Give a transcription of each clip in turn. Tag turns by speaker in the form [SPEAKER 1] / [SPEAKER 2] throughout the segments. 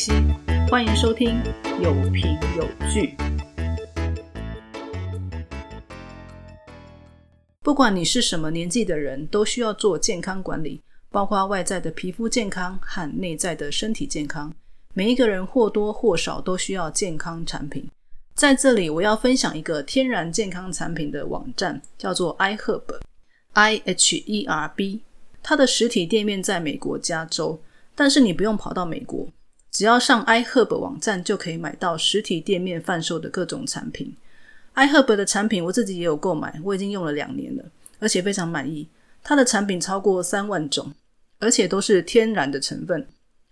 [SPEAKER 1] 西，欢迎收听有凭有据。不管你是什么年纪的人，都需要做健康管理，包括外在的皮肤健康和内在的身体健康。每一个人或多或少都需要健康产品。在这里，我要分享一个天然健康产品的网站，叫做 iHerb（I H E R B）。它的实体店面在美国加州，但是你不用跑到美国。只要上 iHerb 网站就可以买到实体店面贩售的各种产品。iHerb 的产品我自己也有购买，我已经用了两年了，而且非常满意。它的产品超过三万种，而且都是天然的成分，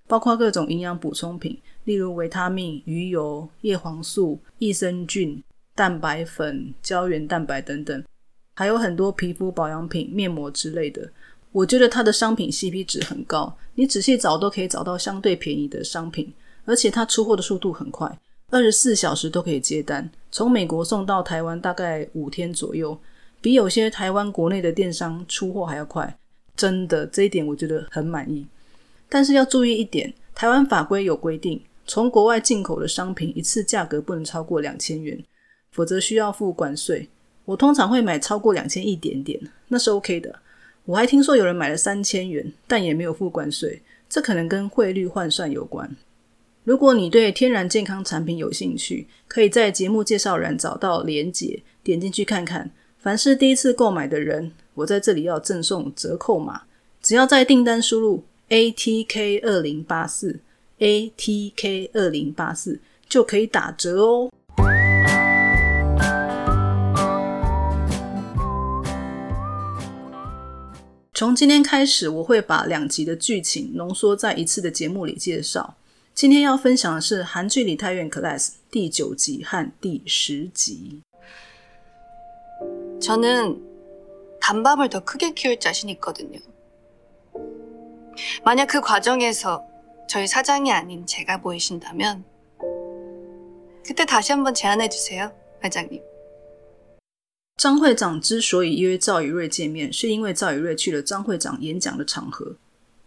[SPEAKER 1] 包括各种营养补充品，例如维他命、鱼油、叶黄素、益生菌、蛋白粉、胶原蛋白等等，还有很多皮肤保养品、面膜之类的。我觉得它的商品 CP 值很高，你仔细找都可以找到相对便宜的商品，而且它出货的速度很快，二十四小时都可以接单，从美国送到台湾大概五天左右，比有些台湾国内的电商出货还要快，真的这一点我觉得很满意。但是要注意一点，台湾法规有规定，从国外进口的商品一次价格不能超过两千元，否则需要付关税。我通常会买超过两千一点点，那是 OK 的。我还听说有人买了三千元，但也没有付关税，这可能跟汇率换算有关。如果你对天然健康产品有兴趣，可以在节目介绍栏找到连结，点进去看看。凡是第一次购买的人，我在这里要赠送折扣码，只要在订单输入 ATK 二零八四 ATK 二零八四就可以打折哦。从今天开始，我会把两集的剧情浓缩在一次的节目里介绍。今天要分享的是韩剧《李太院 Class》第九集和第十集。
[SPEAKER 2] 저는단밤을더크게키울자신있거든요만약그과정에서저희사장이아닌제가보이신다면그때다시한번제안해주세요회장님
[SPEAKER 1] 张会长之所以约赵宇瑞见面，是因为赵宇瑞去了张会长演讲的场合。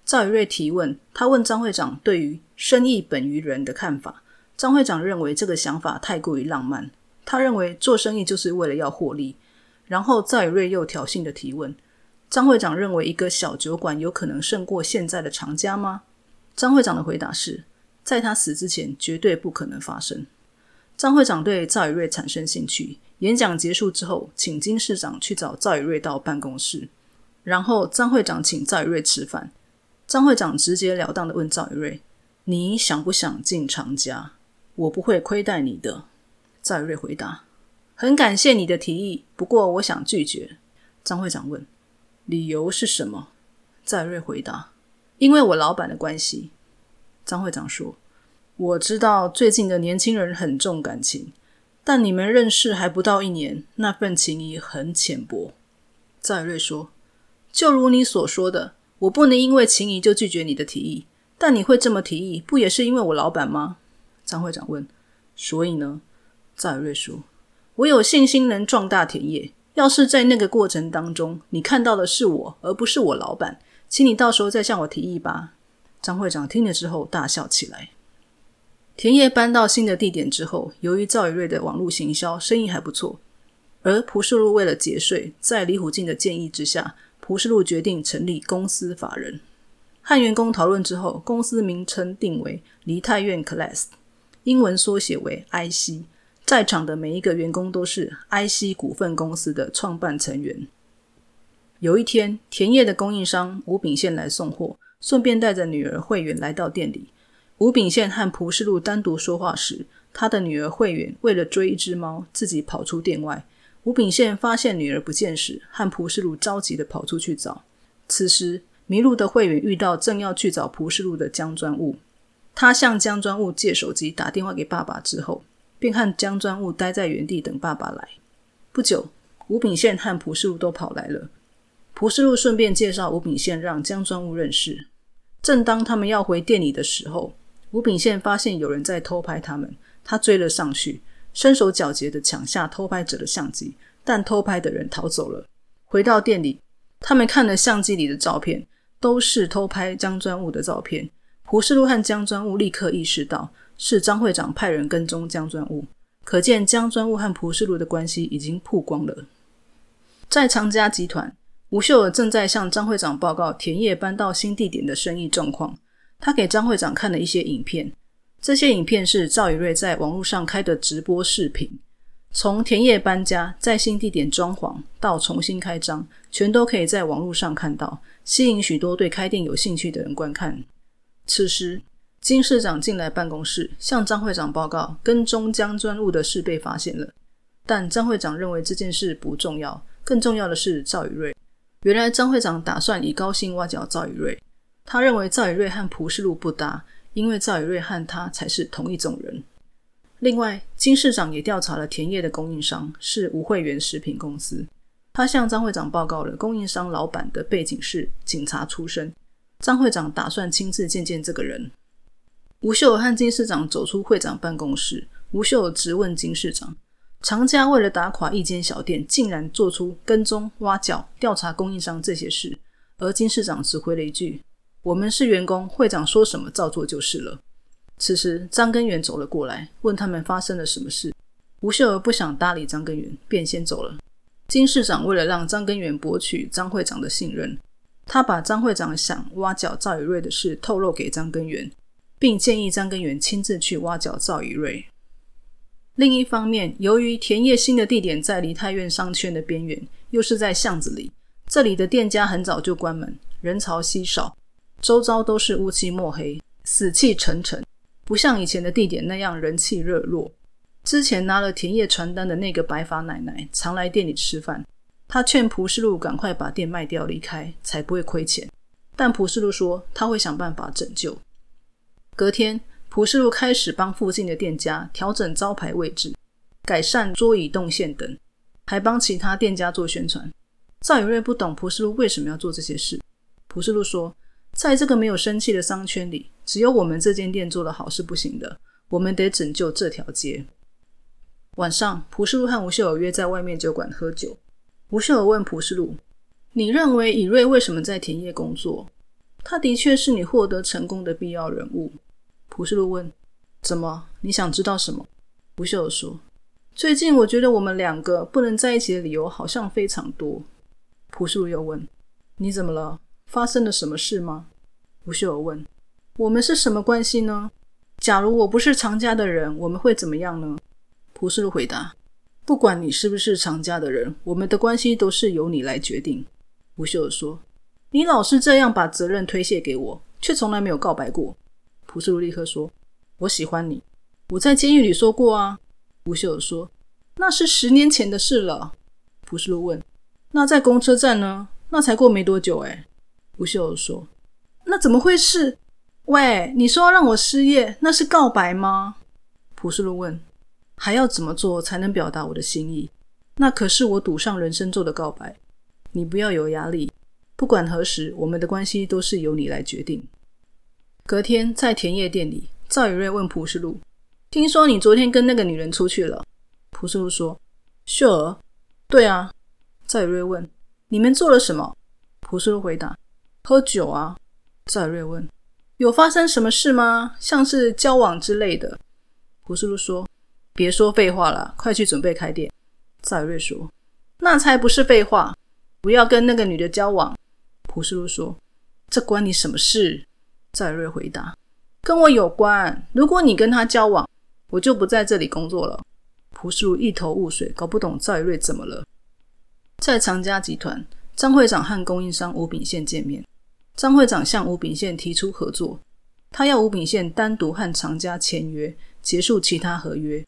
[SPEAKER 1] 赵宇瑞提问，他问张会长对于“生意本于人”的看法。张会长认为这个想法太过于浪漫，他认为做生意就是为了要获利。然后赵宇瑞又挑衅的提问：张会长认为一个小酒馆有可能胜过现在的长家吗？张会长的回答是：在他死之前，绝对不可能发生。张会长对赵宇瑞产生兴趣。演讲结束之后，请金市长去找赵宇瑞到办公室，然后张会长请赵宇瑞吃饭。张会长直截了当的问赵宇瑞：“你想不想进长家？我不会亏待你的。”赵宇瑞回答：“很感谢你的提议，不过我想拒绝。”张会长问：“理由是什么？”赵宇瑞回答：“因为我老板的关系。”张会长说：“我知道最近的年轻人很重感情。”但你们认识还不到一年，那份情谊很浅薄。赵瑞说：“就如你所说的，我不能因为情谊就拒绝你的提议。但你会这么提议，不也是因为我老板吗？”张会长问：“所以呢？”赵瑞说：“我有信心能壮大田野。要是在那个过程当中，你看到的是我，而不是我老板，请你到时候再向我提议吧。”张会长听了之后大笑起来。田野搬到新的地点之后，由于赵宇瑞的网络行销生意还不错，而蒲世路为了节税，在李虎进的建议之下，蒲世路决定成立公司法人。和员工讨论之后，公司名称定为梨泰院 Class，英文缩写为 IC。在场的每一个员工都是 IC 股份公司的创办成员。有一天，田野的供应商吴炳宪来送货，顺便带着女儿慧媛来到店里。吴炳宪和蒲世禄单独说话时，他的女儿慧远为了追一只猫，自己跑出店外。吴炳宪发现女儿不见时，和蒲世禄着急的跑出去找。此时，迷路的慧远遇到正要去找蒲世禄的江专务，他向江专务借手机打电话给爸爸之后，便和江专务待在原地等爸爸来。不久，吴炳宪和蒲世禄都跑来了。蒲世禄顺便介绍吴炳宪让江专务认识。正当他们要回店里的时候，吴炳宪发现有人在偷拍他们，他追了上去，身手矫捷的抢下偷拍者的相机，但偷拍的人逃走了。回到店里，他们看了相机里的照片，都是偷拍江专务的照片。蒲世禄和江专务立刻意识到是张会长派人跟踪江专务，可见江专务和蒲世禄的关系已经曝光了。在长家集团，吴秀尔正在向张会长报告田野搬到新地点的生意状况。他给张会长看了一些影片，这些影片是赵宇瑞在网络上开的直播视频。从田野搬家、在新地点装潢到重新开张，全都可以在网络上看到，吸引许多对开店有兴趣的人观看。此时，金市长进来办公室，向张会长报告跟踪江专务的事被发现了。但张会长认为这件事不重要，更重要的是赵宇瑞。原来张会长打算以高薪挖角赵宇瑞，他认为赵宇瑞和蒲世禄不搭，因为赵宇瑞和他才是同一种人。另外，金市长也调查了田野的供应商是吴慧源食品公司。他向张会长报告了供应商老板的背景是警察出身。张会长打算亲自见见这个人。吴秀和金市长走出会长办公室，吴秀直问金市长：常家为了打垮一间小店，竟然做出跟踪、挖角、调查供应商这些事？而金市长只回了一句：“我们是员工，会长说什么照做就是了。”此时，张根源走了过来，问他们发生了什么事。吴秀儿不想搭理张根源，便先走了。金市长为了让张根源博取张会长的信任，他把张会长想挖角赵宇瑞的事透露给张根源，并建议张根源亲自去挖角赵宇瑞。另一方面，由于田野新的地点在梨泰院商圈的边缘，又是在巷子里，这里的店家很早就关门，人潮稀少，周遭都是乌漆墨黑，死气沉沉。不像以前的地点那样人气热络。之前拿了田野传单的那个白发奶奶常来店里吃饭，她劝蒲世禄赶快把店卖掉离开，才不会亏钱。但蒲世禄说他会想办法拯救。隔天，蒲世禄开始帮附近的店家调整招牌位置、改善桌椅动线等，还帮其他店家做宣传。赵宇瑞不懂蒲世禄为什么要做这些事。蒲世禄说。在这个没有生气的商圈里，只有我们这间店做的好是不行的。我们得拯救这条街。晚上，蒲世禄和吴秀尔约在外面酒馆喝酒。吴秀尔问蒲世禄：“你认为以瑞为什么在田野工作？他的确是你获得成功的必要人物。”蒲世禄问：“怎么？你想知道什么？”吴秀尔说：“最近我觉得我们两个不能在一起的理由好像非常多。”蒲世禄又问：“你怎么了？”发生了什么事吗？吴秀儿问。我们是什么关系呢？假如我不是常家的人，我们会怎么样呢？蒲世禄回答：不管你是不是常家的人，我们的关系都是由你来决定。吴秀儿说：你老是这样把责任推卸给我，却从来没有告白过。蒲世禄立刻说：我喜欢你。我在监狱里说过啊。吴秀儿说：那是十年前的事了。蒲世禄问：那在公车站呢？那才过没多久哎。吴秀说：“那怎么会是？喂，你说要让我失业，那是告白吗？”朴世路问：“还要怎么做才能表达我的心意？那可是我赌上人生做的告白。你不要有压力，不管何时，我们的关系都是由你来决定。”隔天在田野店里，赵宇瑞问朴世路：“听说你昨天跟那个女人出去了？”朴世路说：“秀儿，对啊。”赵宇瑞问：“你们做了什么？”朴世路回答。喝酒啊？赵瑞问：“有发生什么事吗？像是交往之类的？”胡世禄说：“别说废话了，快去准备开店。”赵瑞说：“那才不是废话，不要跟那个女的交往。”胡世禄说：“这关你什么事？”赵瑞回答：“跟我有关。如果你跟他交往，我就不在这里工作了。”胡世禄一头雾水，搞不懂赵瑞怎么了。在长家集团，张会长和供应商吴炳宪见面。张会长向吴炳宪提出合作，他要吴炳宪单独和厂家签约，结束其他合约，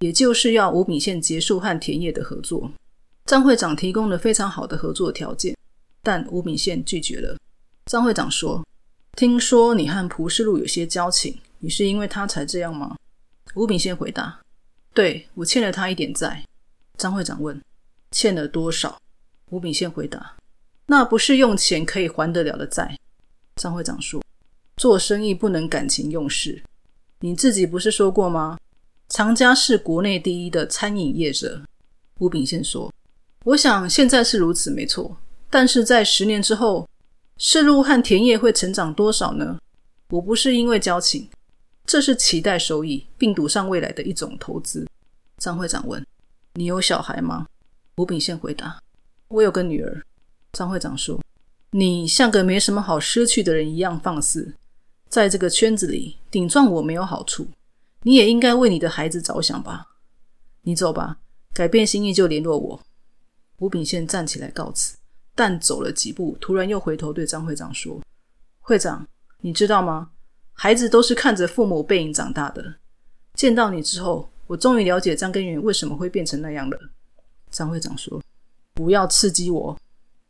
[SPEAKER 1] 也就是要吴炳宪结束和田野的合作。张会长提供了非常好的合作条件，但吴炳宪拒绝了。张会长说：“听说你和蒲世禄有些交情，你是因为他才这样吗？”吴炳宪回答：“对我欠了他一点债。”张会长问：“欠了多少？”吴炳宪回答。那不是用钱可以还得了的债。张会长说：“做生意不能感情用事。你自己不是说过吗？长家是国内第一的餐饮业者。”吴炳宪说：“我想现在是如此，没错。但是在十年之后，世路和田野会成长多少呢？我不是因为交情，这是期待收益，并赌上未来的一种投资。张会长问：“你有小孩吗？”吴炳宪回答：“我有个女儿。”张会长说：“你像个没什么好失去的人一样放肆，在这个圈子里顶撞我没有好处，你也应该为你的孩子着想吧。你走吧，改变心意就联络我。”吴炳宪站起来告辞，但走了几步，突然又回头对张会长说：“会长，你知道吗？孩子都是看着父母背影长大的。见到你之后，我终于了解张根源为什么会变成那样了。”张会长说：“不要刺激我。”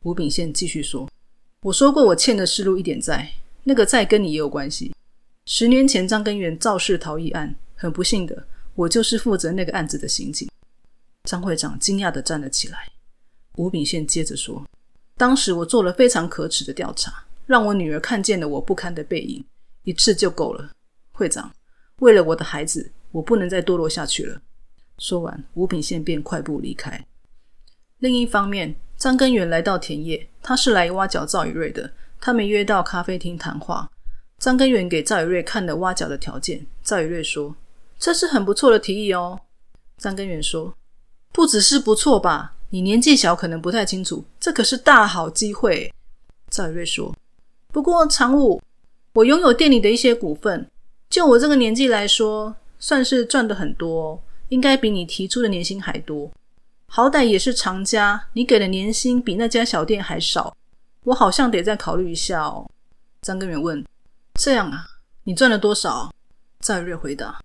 [SPEAKER 1] 吴炳宪继续说：“我说过，我欠的是路一点债，那个债跟你也有关系。十年前张根源肇事逃逸案，很不幸的，我就是负责那个案子的刑警。”张会长惊讶的站了起来。吴炳宪接着说：“当时我做了非常可耻的调查，让我女儿看见了我不堪的背影，一次就够了。会长，为了我的孩子，我不能再堕落下去了。”说完，吴炳宪便快步离开。另一方面，张根源来到田野，他是来挖角赵宇瑞的。他们约到咖啡厅谈话。张根源给赵宇瑞看了挖角的条件。赵宇瑞说：“这是很不错的提议哦。”张根源说：“不只是不错吧？”你年纪小，可能不太清楚，这可是大好机会。赵宇瑞说：“不过常务，我拥有店里的一些股份，就我这个年纪来说，算是赚的很多，应该比你提出的年薪还多。好歹也是常家，你给的年薪比那家小店还少，我好像得再考虑一下哦。”张根源问：“这样啊？你赚了多少？”赵宇瑞回答：“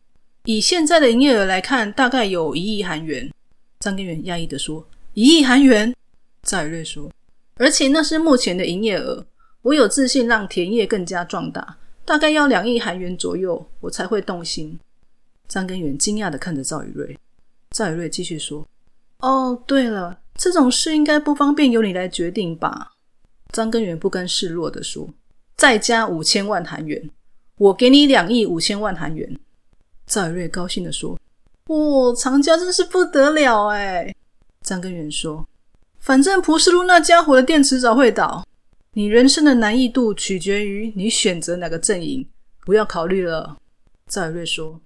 [SPEAKER 1] 以现在的营业额来看，大概有一亿韩元。”张根源压抑的说。一亿韩元，赵宇瑞说，而且那是目前的营业额。我有自信让田业更加壮大，大概要两亿韩元左右，我才会动心。张根源惊讶的看着赵宇瑞，赵宇瑞继续说：“哦，对了，这种事应该不方便由你来决定吧？”张根源不甘示弱的说：“再加五千万韩元，我给你两亿五千万韩元。”赵瑞高兴的说：“哇，长家真是不得了哎！”张根源说：“反正蒲世路那家伙的店迟早会倒，你人生的难易度取决于你选择哪个阵营，不要考虑了。”赵瑞说：“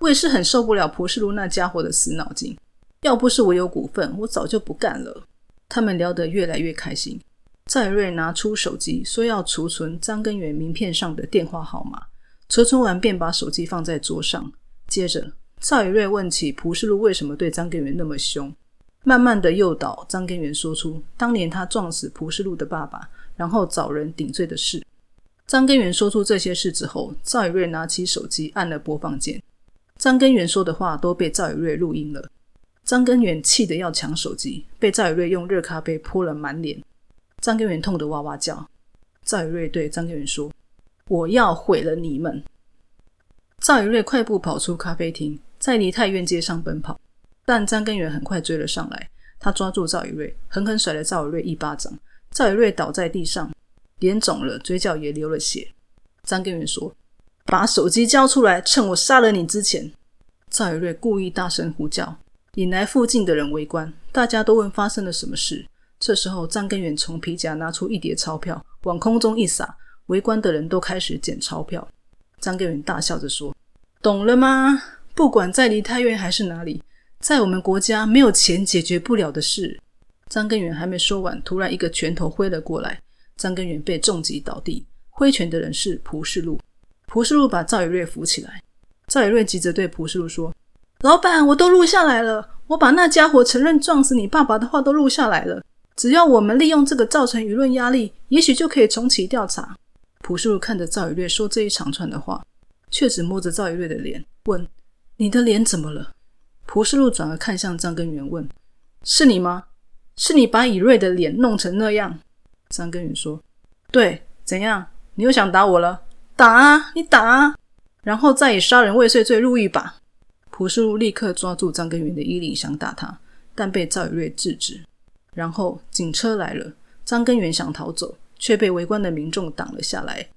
[SPEAKER 1] 我也是很受不了蒲世路那家伙的死脑筋，要不是我有股份，我早就不干了。”他们聊得越来越开心。赵宇瑞拿出手机，说要储存张根源名片上的电话号码。储存完，便把手机放在桌上。接着，赵宇瑞问起蒲世禄为什么对张根源那么凶。慢慢的诱导张根源说出当年他撞死蒲世禄的爸爸，然后找人顶罪的事。张根源说出这些事之后，赵宇瑞拿起手机按了播放键。张根源说的话都被赵宇瑞录音了。张根源气得要抢手机，被赵宇瑞用热咖啡泼了满脸。张根源痛得哇哇叫。赵宇瑞对张根源说：“我要毁了你们！”赵宇瑞快步跑出咖啡厅，在梨泰院街上奔跑。但张根源很快追了上来，他抓住赵宇瑞，狠狠甩了赵宇瑞一巴掌。赵宇瑞倒在地上，脸肿了，嘴角也流了血。张根源说：“把手机交出来，趁我杀了你之前。”赵宇瑞故意大声呼叫，引来附近的人围观。大家都问发生了什么事。这时候，张根源从皮夹拿出一叠钞票，往空中一撒，围观的人都开始捡钞票。张根源大笑着说：“懂了吗？不管在离太远还是哪里。”在我们国家，没有钱解决不了的事。张根源还没说完，突然一个拳头挥了过来，张根源被重击倒地。挥拳的人是蒲世禄。蒲世禄把赵宇瑞扶起来。赵宇瑞急着对蒲世禄说：“老板，我都录下来了，我把那家伙承认撞死你爸爸的话都录下来了。只要我们利用这个造成舆论压力，也许就可以重启调查。”朴世禄看着赵宇瑞说这一长串的话，却只摸着赵宇瑞的脸，问：“你的脸怎么了？”蒲世禄转而看向张根源，问：“是你吗？是你把以瑞的脸弄成那样？”张根源说：“对，怎样？你又想打我了？打啊，你打啊！然后再以杀人未遂罪入狱吧。”蒲世禄立刻抓住张根源的衣领，想打他，但被赵宇瑞制止。然后警车来了，张根源想逃走，却被围观的民众挡了下来。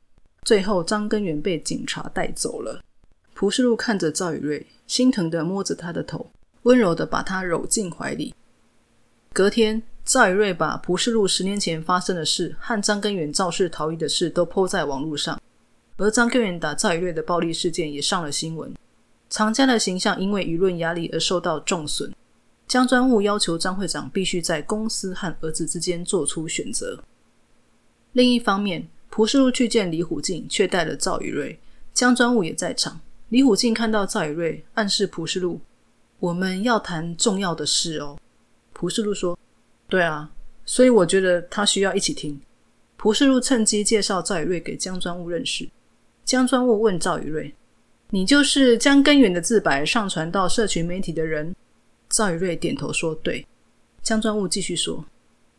[SPEAKER 1] 最后，张根源被警察带走了。蒲世禄看着赵宇瑞。心疼的摸着他的头，温柔的把他揉进怀里。隔天，赵宇瑞把蒲世禄十年前发生的事和张根源肇事逃逸的事都抛在网络上。而张根源打赵宇瑞的暴力事件也上了新闻，常家的形象因为舆论压力而受到重损。江专务要求张会长必须在公司和儿子之间做出选择。另一方面，蒲世禄去见李虎进，却带了赵宇瑞，江专务也在场。李虎进看到赵宇瑞，暗示蒲世禄：“我们要谈重要的事哦。”蒲世禄说：“对啊，所以我觉得他需要一起听。”蒲世禄趁机介绍赵宇瑞给江专务认识。江专务问赵宇瑞：“你就是将根源的自白上传到社群媒体的人？”赵宇瑞点头说：“对。”江专务继续说：“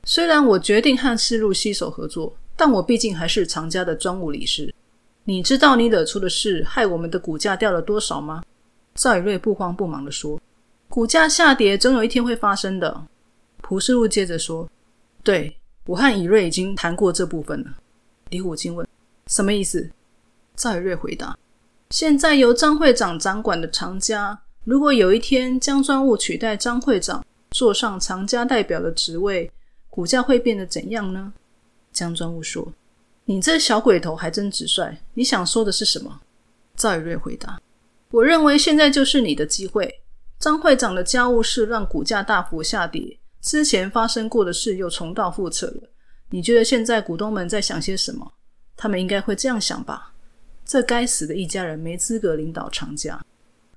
[SPEAKER 1] 虽然我决定和世路携手合作，但我毕竟还是常家的专务理事。你知道你惹出的事害我们的股价掉了多少吗？”赵宇瑞不慌不忙的说：“股价下跌总有一天会发生的。”蒲世禄接着说：“对我和以瑞已经谈过这部分了。”李虎金问：“什么意思？”赵宇瑞回答：“现在由张会长掌管的长家，如果有一天江专务取代张会长，坐上长家代表的职位，股价会变得怎样呢？”江专务说：“你这小鬼头还真直率，你想说的是什么？”赵宇瑞回答：“我认为现在就是你的机会。张会长的家务事让股价大幅下跌，之前发生过的事又重蹈覆辙了。你觉得现在股东们在想些什么？他们应该会这样想吧？”这该死的一家人没资格领导长家。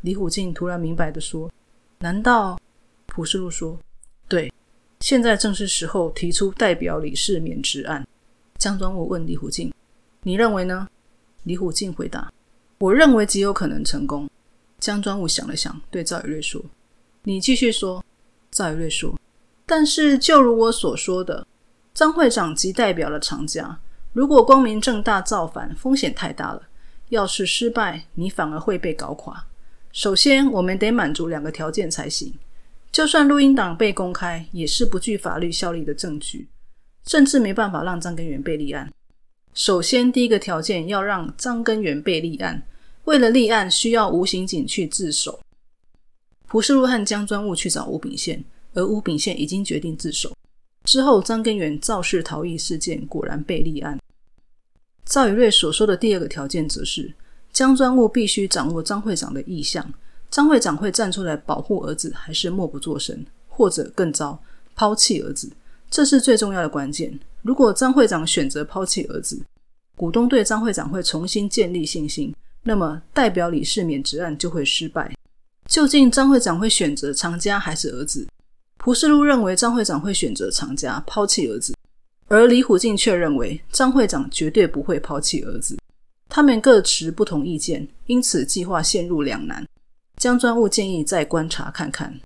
[SPEAKER 1] 李虎进突然明白的说：“难道？”蒲世禄说：“对，现在正是时候提出代表理事免职案。”江专务问李虎进：“你认为呢？”李虎进回答：“我认为极有可能成功。”江专务想了想，对赵宇瑞说：“你继续说。”赵宇瑞说：“但是就如我所说的，张会长即代表了长家，如果光明正大造反，风险太大了。”要是失败，你反而会被搞垮。首先，我们得满足两个条件才行。就算录音档被公开，也是不具法律效力的证据，甚至没办法让张根源被立案。首先，第一个条件要让张根源被立案，为了立案，需要吴刑警去自首。蒲世禄和江专务去找吴炳宪，而吴炳宪已经决定自首。之后，张根源肇事逃逸事件果然被立案。赵宇瑞所说的第二个条件，则是江专务必须掌握张会长的意向。张会长会站出来保护儿子，还是默不作声，或者更糟，抛弃儿子？这是最重要的关键。如果张会长选择抛弃儿子，股东对张会长会重新建立信心，那么代表理事免职案就会失败。究竟张会长会选择长家还是儿子？蒲世禄认为张会长会选择长家，抛弃儿子。而李虎进却认为张会长绝对不会抛弃儿子，他们各持不同意见，因此计划陷入两难。江专务建议再观察看看。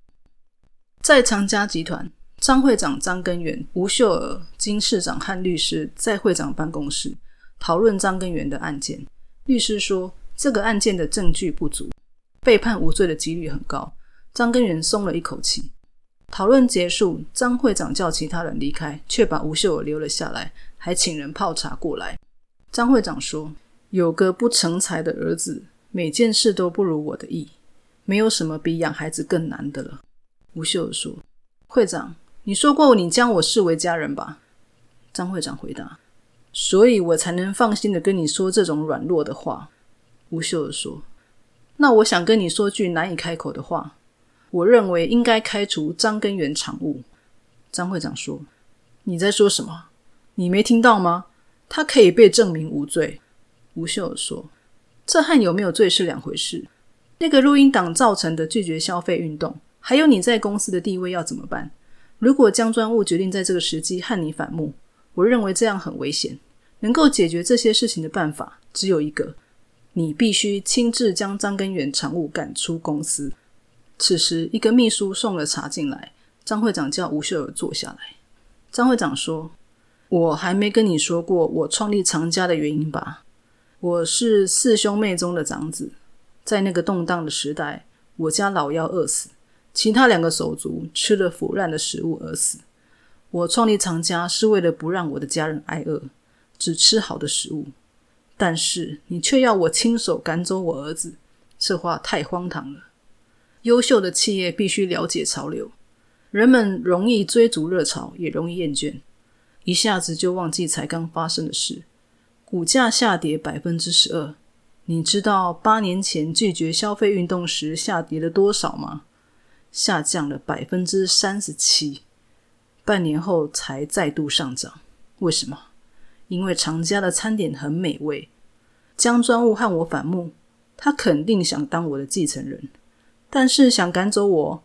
[SPEAKER 1] 在长家集团，张会长张根源、吴秀娥、金市长和律师在会长办公室讨论张根源的案件。律师说，这个案件的证据不足，被判无罪的几率很高。张根源松了一口气。讨论结束，张会长叫其他人离开，却把吴秀娥留了下来，还请人泡茶过来。张会长说：“有个不成才的儿子，每件事都不如我的意，没有什么比养孩子更难的了。”吴秀娥说：“会长，你说过你将我视为家人吧？”张会长回答：“所以我才能放心的跟你说这种软弱的话。”吴秀娥说：“那我想跟你说句难以开口的话。”我认为应该开除张根源常务。张会长说：“你在说什么？你没听到吗？他可以被证明无罪。”吴秀说：“这和有没有罪是两回事。那个录音档造成的拒绝消费运动，还有你在公司的地位要怎么办？如果江专务决定在这个时机和你反目，我认为这样很危险。能够解决这些事情的办法只有一个：你必须亲自将张根源常务赶出公司。”此时，一个秘书送了茶进来。张会长叫吴秀儿坐下来。张会长说：“我还没跟你说过我创立长家的原因吧？我是四兄妹中的长子，在那个动荡的时代，我家老幺饿死，其他两个手足吃了腐烂的食物而死。我创立长家是为了不让我的家人挨饿，只吃好的食物。但是你却要我亲手赶走我儿子，这话太荒唐了。”优秀的企业必须了解潮流，人们容易追逐热潮，也容易厌倦，一下子就忘记才刚发生的事。股价下跌百分之十二。你知道八年前拒绝消费运动时下跌了多少吗？下降了百分之三十七。半年后才再度上涨。为什么？因为常家的餐点很美味。江专务和我反目，他肯定想当我的继承人，但是想赶走我。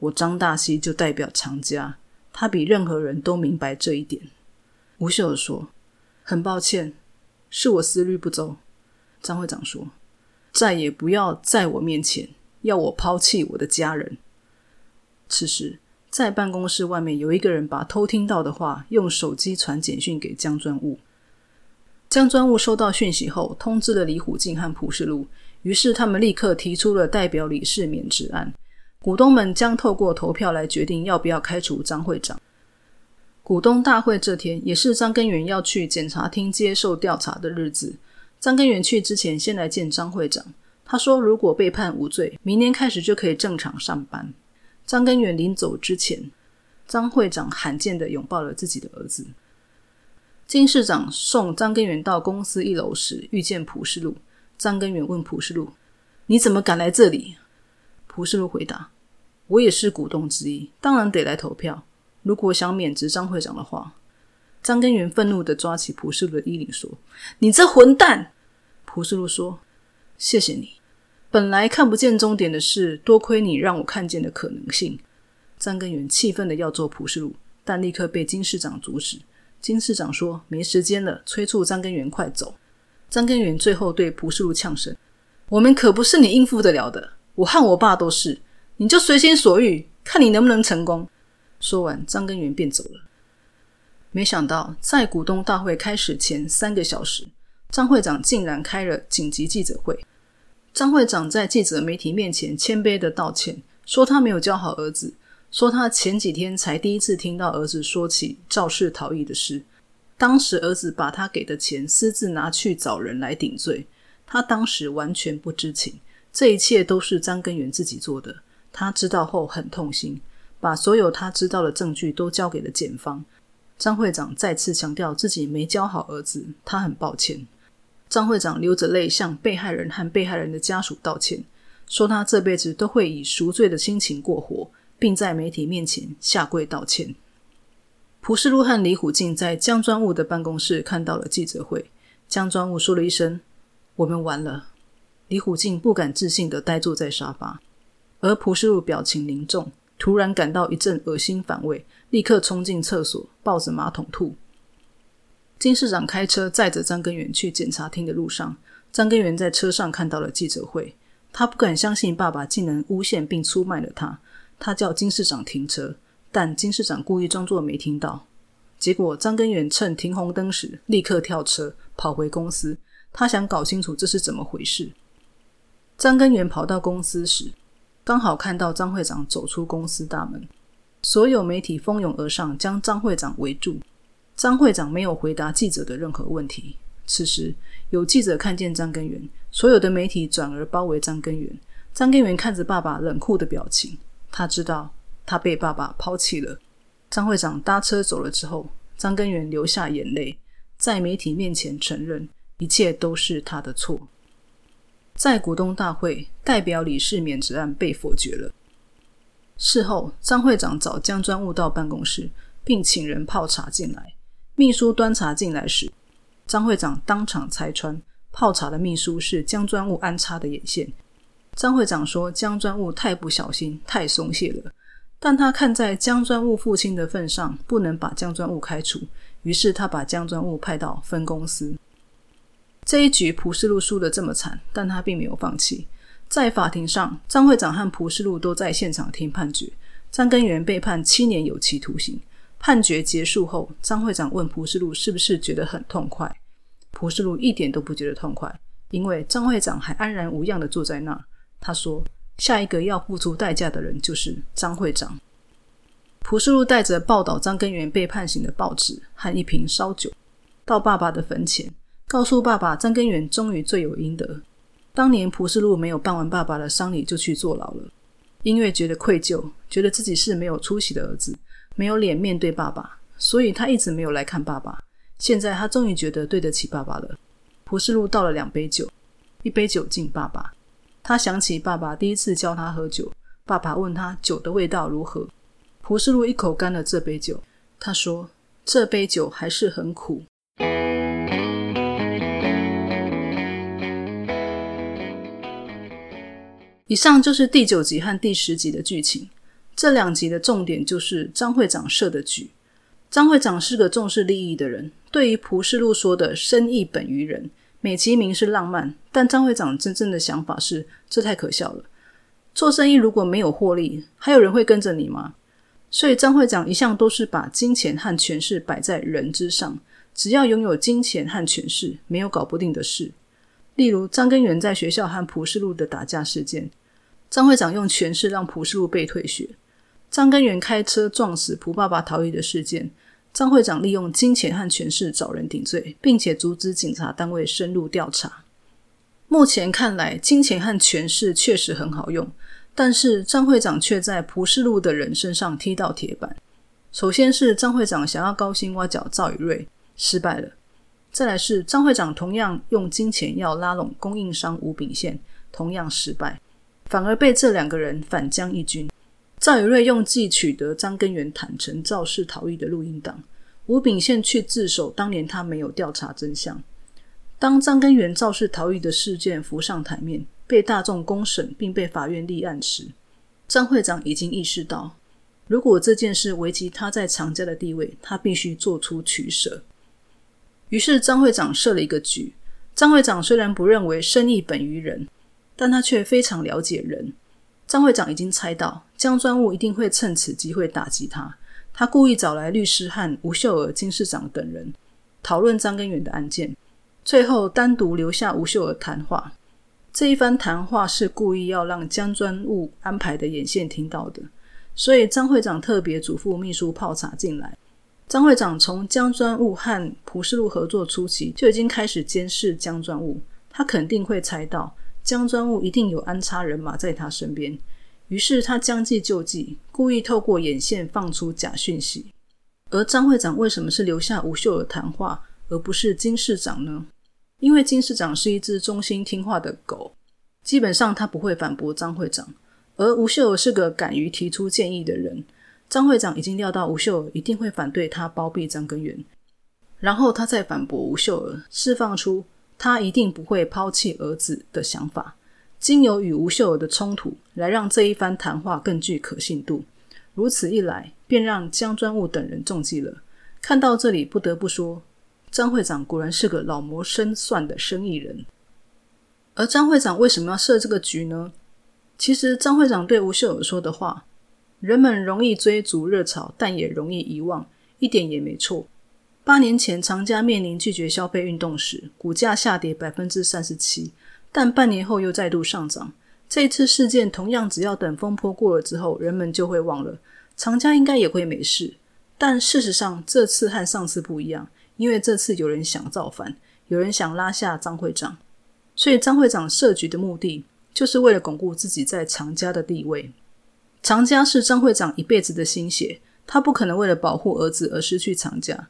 [SPEAKER 1] 我张大西就代表常家，他比任何人都明白这一点。吴秀说：“很抱歉，是我思虑不周。”张会长说：“再也不要在我面前要我抛弃我的家人。”此时，在办公室外面有一个人把偷听到的话用手机传简讯给江专务。江专务收到讯息后，通知了李虎进和蒲世禄，于是他们立刻提出了代表理事免职案。股东们将透过投票来决定要不要开除张会长。股东大会这天也是张根源要去检察厅接受调查的日子。张根源去之前，先来见张会长。他说：“如果被判无罪，明年开始就可以正常上班。”张根源临走之前，张会长罕见的拥抱了自己的儿子。金市长送张根源到公司一楼时，遇见蒲世禄。张根源问蒲世禄：“你怎么敢来这里？”蒲世禄回答：“我也是股东之一，当然得来投票。如果想免职张会长的话。”张根源愤怒的抓起蒲世禄的衣领说：“你这混蛋！”蒲世禄说：“谢谢你。本来看不见终点的事，多亏你让我看见的可能性。”张根源气愤的要做蒲世禄，但立刻被金市长阻止。金市长说：“没时间了，催促张根源快走。”张根源最后对蒲世禄呛声：“我们可不是你应付得了的，我和我爸都是，你就随心所欲，看你能不能成功。”说完，张根源便走了。没想到，在股东大会开始前三个小时，张会长竟然开了紧急记者会。张会长在记者媒体面前谦卑的道歉，说他没有教好儿子，说他前几天才第一次听到儿子说起肇事逃逸的事。当时儿子把他给的钱私自拿去找人来顶罪，他当时完全不知情，这一切都是张根源自己做的。他知道后很痛心，把所有他知道的证据都交给了检方。张会长再次强调自己没教好儿子，他很抱歉。张会长流着泪向被害人和被害人的家属道歉，说他这辈子都会以赎罪的心情过活，并在媒体面前下跪道歉。蒲世禄和李虎进在江专务的办公室看到了记者会，江专务说了一声：“我们完了。”李虎进不敢置信的呆坐在沙发，而蒲世禄表情凝重。突然感到一阵恶心反胃，立刻冲进厕所，抱着马桶吐。金市长开车载着张根源去检察厅的路上，张根源在车上看到了记者会，他不敢相信爸爸竟能诬陷并出卖了他。他叫金市长停车，但金市长故意装作没听到。结果张根源趁停红灯时立刻跳车跑回公司，他想搞清楚这是怎么回事。张根源跑到公司时。刚好看到张会长走出公司大门，所有媒体蜂拥而上，将张会长围住。张会长没有回答记者的任何问题。此时，有记者看见张根源，所有的媒体转而包围张根源。张根源看着爸爸冷酷的表情，他知道他被爸爸抛弃了。张会长搭车走了之后，张根源流下眼泪，在媒体面前承认一切都是他的错。在股东大会，代表理事免职案被否决了。事后，张会长找江专务到办公室，并请人泡茶进来。秘书端茶进来时，张会长当场拆穿泡茶的秘书是江专务安插的眼线。张会长说江专务太不小心，太松懈了。但他看在江专务父亲的份上，不能把江专务开除，于是他把江专务派到分公司。这一局蒲世禄输得这么惨，但他并没有放弃。在法庭上，张会长和蒲世禄都在现场听判决。张根源被判七年有期徒刑。判决结束后，张会长问蒲世禄是不是觉得很痛快？蒲世禄一点都不觉得痛快，因为张会长还安然无恙的坐在那。他说：“下一个要付出代价的人就是张会长。”蒲世禄带着报道张根源被判刑的报纸和一瓶烧酒，到爸爸的坟前。告诉爸爸，张根源终于罪有应得。当年蒲世禄没有办完爸爸的丧礼就去坐牢了，因为觉得愧疚，觉得自己是没有出息的儿子，没有脸面对爸爸，所以他一直没有来看爸爸。现在他终于觉得对得起爸爸了。蒲世禄倒了两杯酒，一杯酒敬爸爸。他想起爸爸第一次教他喝酒，爸爸问他酒的味道如何。蒲世禄一口干了这杯酒，他说：“这杯酒还是很苦。”以上就是第九集和第十集的剧情。这两集的重点就是张会长设的局。张会长是个重视利益的人，对于蒲世禄说的“生意本于人”，美其名是浪漫，但张会长真正的想法是：这太可笑了。做生意如果没有获利，还有人会跟着你吗？所以张会长一向都是把金钱和权势摆在人之上，只要拥有金钱和权势，没有搞不定的事。例如张根源在学校和蒲世禄的打架事件。张会长用权势让蒲世禄被退学，张根源开车撞死蒲爸爸逃逸的事件，张会长利用金钱和权势找人顶罪，并且阻止警察单位深入调查。目前看来，金钱和权势确实很好用，但是张会长却在蒲世禄的人身上踢到铁板。首先是张会长想要高薪挖角赵宇瑞，失败了；再来是张会长同样用金钱要拉拢供应商吴炳宪，同样失败。反而被这两个人反将一军。赵宇瑞用计取得张根源坦诚肇事逃逸的录音档，吴炳宪却自首，当年他没有调查真相。当张根源肇事逃逸的事件浮上台面，被大众公审，并被法院立案时，张会长已经意识到，如果这件事危及他在常家的地位，他必须做出取舍。于是张会长设了一个局。张会长虽然不认为生意本于人。但他却非常了解人。张会长已经猜到江专务一定会趁此机会打击他，他故意找来律师和吴秀娥、金市长等人讨论张根源的案件，最后单独留下吴秀娥谈话。这一番谈话是故意要让江专务安排的眼线听到的，所以张会长特别嘱咐秘书泡茶进来。张会长从江专务和蒲世禄合作初期就已经开始监视江专务，他肯定会猜到。江专务一定有安插人马在他身边，于是他将计就计，故意透过眼线放出假讯息。而张会长为什么是留下吴秀的谈话，而不是金市长呢？因为金市长是一只忠心听话的狗，基本上他不会反驳张会长。而吴秀是个敢于提出建议的人，张会长已经料到吴秀一定会反对他包庇张根源，然后他再反驳吴秀儿，释放出。他一定不会抛弃儿子的想法，经由与吴秀儿的冲突，来让这一番谈话更具可信度。如此一来，便让江专务等人中计了。看到这里，不得不说，张会长果然是个老谋深算的生意人。而张会长为什么要设这个局呢？其实，张会长对吴秀儿说的话：“人们容易追逐热潮，但也容易遗忘。”一点也没错。八年前，长家面临拒绝消费运动时，股价下跌百分之三十七，但半年后又再度上涨。这次事件同样，只要等风波过了之后，人们就会忘了，长家应该也会没事。但事实上，这次和上次不一样，因为这次有人想造反，有人想拉下张会长，所以张会长设局的目的，就是为了巩固自己在长家的地位。长家是张会长一辈子的心血，他不可能为了保护儿子而失去长家。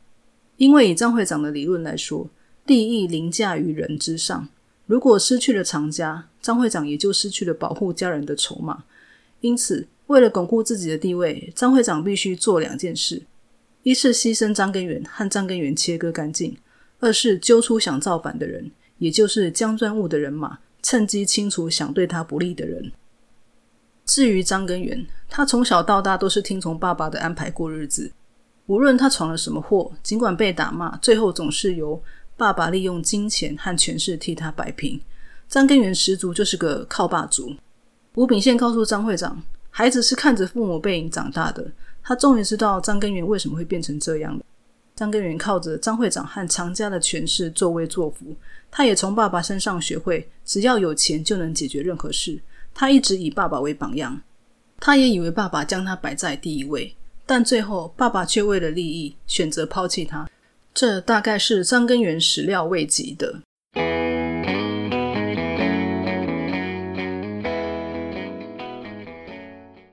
[SPEAKER 1] 因为以张会长的理论来说，利益凌驾于人之上。如果失去了长家，张会长也就失去了保护家人的筹码。因此，为了巩固自己的地位，张会长必须做两件事：一是牺牲张根源和张根源切割干净；二是揪出想造反的人，也就是江专务的人马，趁机清除想对他不利的人。至于张根源，他从小到大都是听从爸爸的安排过日子。无论他闯了什么祸，尽管被打骂，最后总是由爸爸利用金钱和权势替他摆平。张根源十足就是个靠爸族。吴炳宪告诉张会长，孩子是看着父母背影长大的。他终于知道张根源为什么会变成这样了。张根源靠着张会长和常家的权势作威作福，他也从爸爸身上学会，只要有钱就能解决任何事。他一直以爸爸为榜样，他也以为爸爸将他摆在第一位。但最后，爸爸却为了利益选择抛弃他，这大概是张根源始料未及的。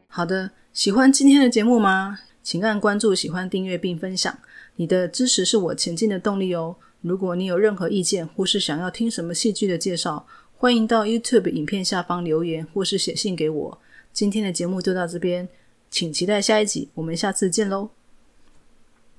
[SPEAKER 1] 好的，喜欢今天的节目吗？请按关注、喜欢、订阅并分享。你的支持是我前进的动力哦。如果你有任何意见，或是想要听什么戏剧的介绍，欢迎到 YouTube 影片下方留言，或是写信给我。今天的节目就到这边，请期待下一集，我们下次见喽。